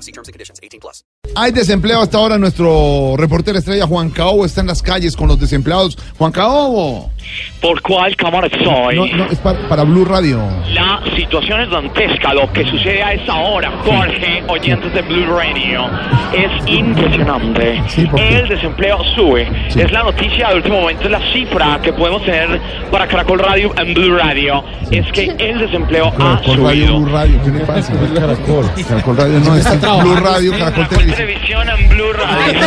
See terms and conditions. 18 plus. Hay desempleo hasta ahora. Nuestro reportero estrella Juan Caobo está en las calles con los desempleados. Juan Caobo. ¿Por cuál cámara estoy? No, no, es para, para Blue Radio. La situación es dantesca. Lo que sucede a esa hora, Jorge, oyentes de Blue Radio, es impresionante. Sí, ¿por qué? El desempleo sube. Sí. Es la noticia de último momento, es la cifra que podemos tener para Caracol Radio en Blue Radio. Es que el desempleo ha Caracol Radio, subido. Blue Radio. ¿Qué le pasa? Caracol. Caracol Radio no, es Blue Radio, Caracol Televisión. Televisión en Blue Radio.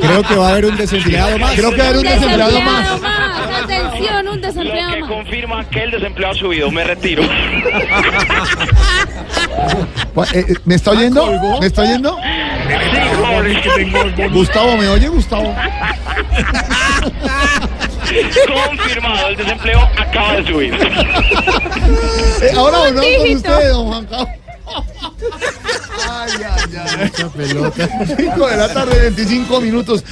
Creo que va a haber un desempleado más. Creo que va a haber un desempleado más. Atención, un Lo desempleado que más. confirma que el desempleo ha subido. Me retiro. Eh, eh, ¿Me está oyendo? ¿Me está oyendo? Gustavo, ¿me oye, Gustavo? Confirmado, el desempleo acaba de subir. Eh, ahora volvemos con usted, don Juan Caobo. Ay, ay, ay. 5 de la tarde, 25 minutos.